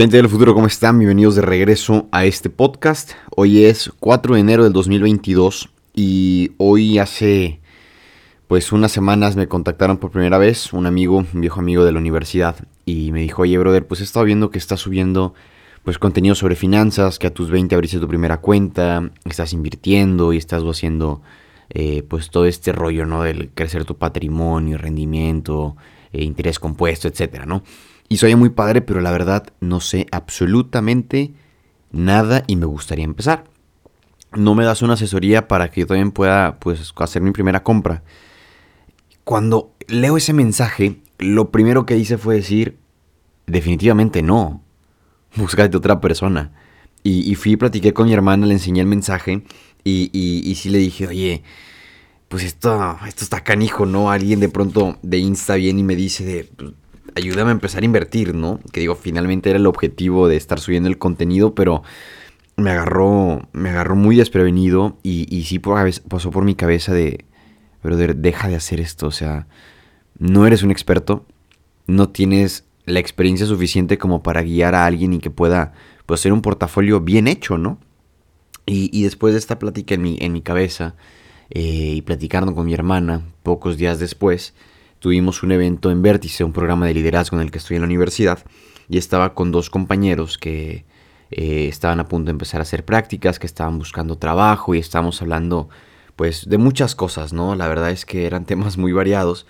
Gente del futuro, ¿cómo están? Bienvenidos de regreso a este podcast. Hoy es 4 de enero del 2022 y hoy hace pues unas semanas me contactaron por primera vez un amigo, un viejo amigo de la universidad y me dijo, oye brother, pues he estado viendo que estás subiendo pues contenido sobre finanzas, que a tus 20 abriste tu primera cuenta, estás invirtiendo y estás haciendo eh, pues todo este rollo, ¿no? Del crecer tu patrimonio, rendimiento, eh, interés compuesto, etcétera, ¿no? Y soy muy padre, pero la verdad no sé absolutamente nada y me gustaría empezar. No me das una asesoría para que yo también pueda pues, hacer mi primera compra. Cuando leo ese mensaje, lo primero que hice fue decir, definitivamente no, búscate otra persona. Y, fui y platiqué con mi hermana, le enseñé el mensaje y, y, sí le dije, oye, pues esto, esto está canijo, ¿no? Alguien de pronto de Insta viene y me dice de, pues, ayúdame a empezar a invertir, ¿no? Que digo, finalmente era el objetivo de estar subiendo el contenido, pero me agarró, me agarró muy desprevenido y, sí pasó por mi cabeza de, pero deja de hacer esto, o sea, no eres un experto, no tienes la experiencia suficiente como para guiar a alguien y que pueda pues, hacer un portafolio bien hecho, ¿no? Y, después de esta plática en mi, en mi cabeza eh, y platicando con mi hermana, pocos días después, tuvimos un evento en Vértice, un programa de liderazgo en el que estoy en la universidad, y estaba con dos compañeros que eh, estaban a punto de empezar a hacer prácticas, que estaban buscando trabajo y estábamos hablando pues de muchas cosas, ¿no? La verdad es que eran temas muy variados.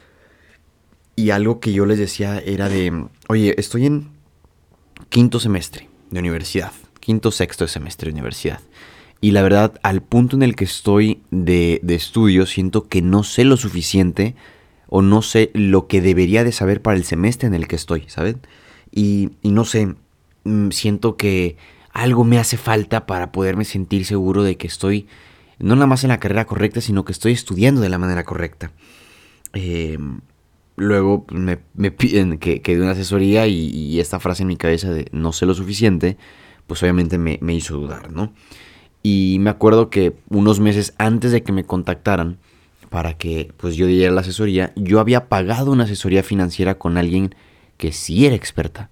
Y algo que yo les decía era de, oye, estoy en quinto semestre de universidad, quinto sexto semestre de universidad. Y la verdad, al punto en el que estoy de, de estudio, siento que no sé lo suficiente o no sé lo que debería de saber para el semestre en el que estoy, ¿saben? Y, no sé, mm, siento que algo me hace falta para poderme sentir seguro de que estoy no nada más en la carrera correcta, sino que estoy estudiando de la manera correcta. Em, luego me, piden que, que dé una asesoría y, esta frase en mi cabeza de no sé lo suficiente, pues obviamente me, me hizo dudar, ¿no? Y me acuerdo que unos meses antes de que me contactaran, para que pues yo diera la asesoría, yo había pagado una asesoría financiera con alguien que sí era experta,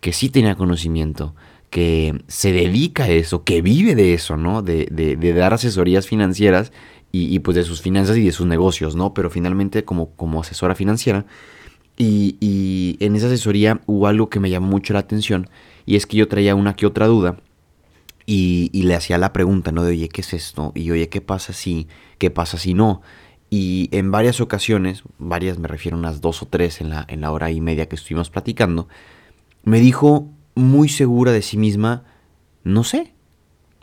que sí tenía conocimiento, que se dedica a eso, que vive de eso, ¿no? De, de, dar asesorías financieras y, pues de sus finanzas y de sus negocios, ¿no? Pero finalmente como, como asesora financiera. Y, y en esa asesoría hubo algo que me llamó mucho la atención y es que yo traía una que otra duda y, y, le hacía la pregunta, ¿no? De, oye, ¿qué es esto? Y oye, ¿qué pasa si, qué pasa si no? Y en varias ocasiones, varias me refiero a unas dos o tres en la, en la hora y media que estuvimos platicando, me dijo muy segura de sí misma, no sé,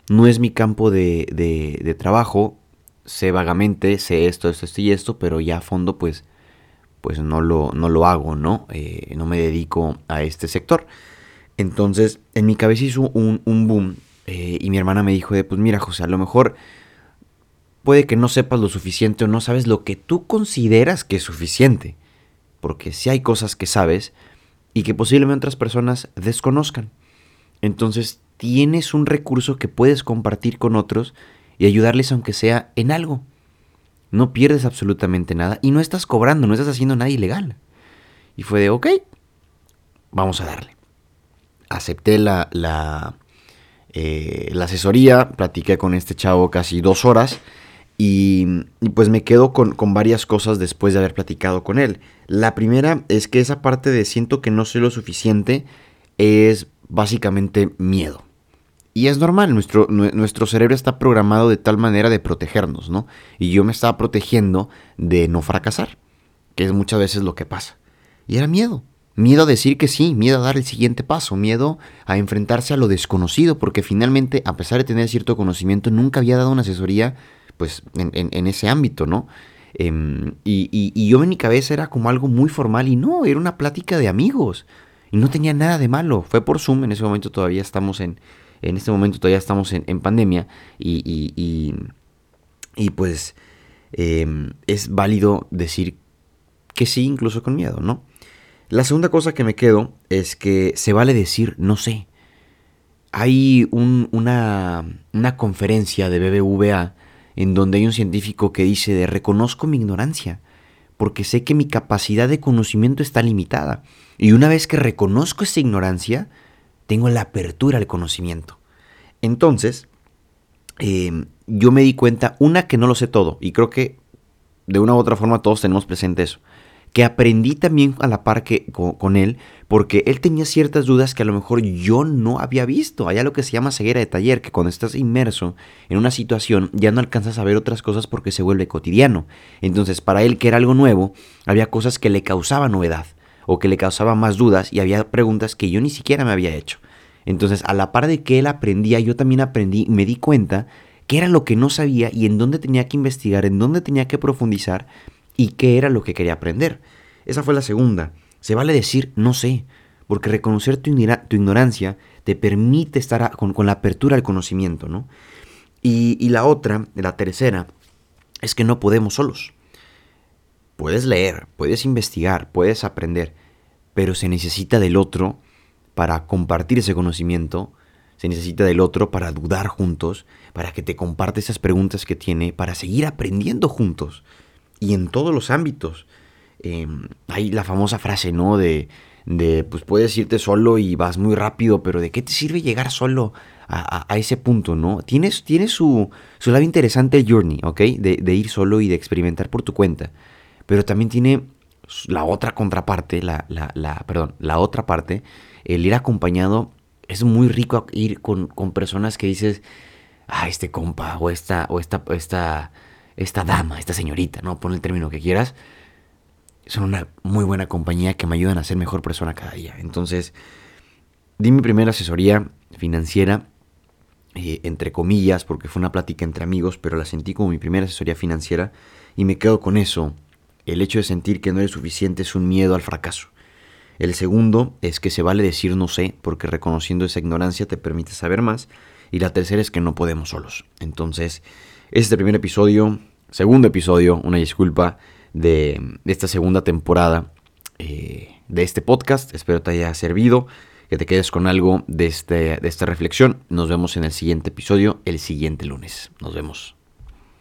no es mi campo de, de, trabajo, sé vagamente, sé esto, esto, esto y esto, pero ya a fondo pues, pues no, lo, no lo hago, ¿no? Eh, no me dedico a este sector. Entonces, en mi cabeza hizo un, un boom eh, y mi hermana me dijo de, pues mira, José, a lo mejor puede que no sepas lo suficiente o no sabes lo que tú consideras que es suficiente. Porque si hay cosas que sabes y que posiblemente otras personas desconozcan. Entonces tienes un recurso que puedes compartir con otros y ayudarles aunque sea en algo. No pierdes absolutamente nada y no estás cobrando, no estás haciendo nada ilegal. Y fue de, ok, vamos a darle. Acepté la, la, eh, la asesoría, platiqué con este chavo casi dos horas y, pues me quedo con, varias cosas después de haber platicado con él. La primera es que esa parte de siento que no sé lo suficiente es básicamente miedo. Y es normal, nuestro, nuestro cerebro está programado de tal manera de protegernos, ¿no? Y yo me estaba protegiendo de no fracasar, que es muchas veces lo que pasa. Y era miedo. Miedo a decir que sí, miedo a dar el siguiente paso, miedo a enfrentarse a lo desconocido, porque finalmente, a pesar de tener cierto conocimiento, nunca había dado una asesoría pues en, ese ámbito, ¿no? Em, y, yo en mi cabeza era como algo muy formal y no, era una plática de amigos y no tenía nada de malo. Fue por Zoom, en ese momento todavía estamos en, en este momento todavía estamos en, pandemia y, y, pues em, es válido decir que sí, incluso con miedo, ¿no? La segunda cosa que me quedo es que se vale decir no sé. Hay una, una conferencia de BBVA en donde hay un científico que dice de reconozco mi ignorancia, porque sé que mi capacidad de conocimiento está limitada. Y una vez que reconozco esa ignorancia, tengo la apertura al conocimiento. Entonces, em, yo me di cuenta, una, que no lo sé todo, y creo que de una u otra forma todos tenemos presente eso que aprendí también a la par que con, él, porque él tenía ciertas dudas que a lo mejor yo no había visto. Hay lo que se llama ceguera de taller, que cuando estás inmerso en una situación ya no alcanzas a ver otras cosas porque se vuelve cotidiano. Entonces, para él, que era algo nuevo, había cosas que le causaban novedad o que le causaban más dudas y había preguntas que yo ni siquiera me había hecho. Entonces, a la par de que él aprendía, yo también aprendí y me di cuenta qué era lo que no sabía y en dónde tenía que investigar, en dónde tenía que profundizar y qué era lo que quería aprender. Esa fue la segunda. Se vale decir no sé, porque reconocer tu, ignorancia te permite estar con, la apertura al conocimiento, ¿no? Y, y la otra, la tercera, es que no podemos solos. Puedes leer, puedes investigar, puedes aprender, pero se necesita del otro para compartir ese conocimiento, se necesita del otro para dudar juntos, para que te comparte esas preguntas que tiene, para seguir aprendiendo juntos y en todos los ámbitos. Em, hay la famosa frase, ¿no? De, de, pues puedes irte solo y vas muy rápido, pero ¿de qué te sirve llegar solo a, ese punto, ¿no? Tienes, su, su lado interesante el journey, ¿ok? De, de, ir solo y de experimentar por tu cuenta. Pero también tiene la otra contraparte, la, la, la, perdón, la otra parte, el ir acompañado. Es muy rico ir con, con personas que dices, ah, este compa, o esta, o esta, esta, esta dama, esta señorita, ¿no? Pon el término que quieras. Son una muy buena compañía que me ayudan a ser mejor persona cada día. Entonces, di mi primera asesoría financiera, eh, entre comillas, porque fue una plática entre amigos, pero la sentí como mi primera asesoría financiera y me quedo con eso. El hecho de sentir que no eres suficiente es un miedo al fracaso. El segundo es que se vale decir no sé, porque reconociendo esa ignorancia te permite saber más. Y la tercera es que no podemos solos. Entonces, este primer episodio segundo episodio, una disculpa, de, esta segunda temporada eh, de este podcast. Espero te haya servido, que te quedes con algo de, este, de esta reflexión. Nos vemos en el siguiente episodio, el siguiente lunes. Nos vemos.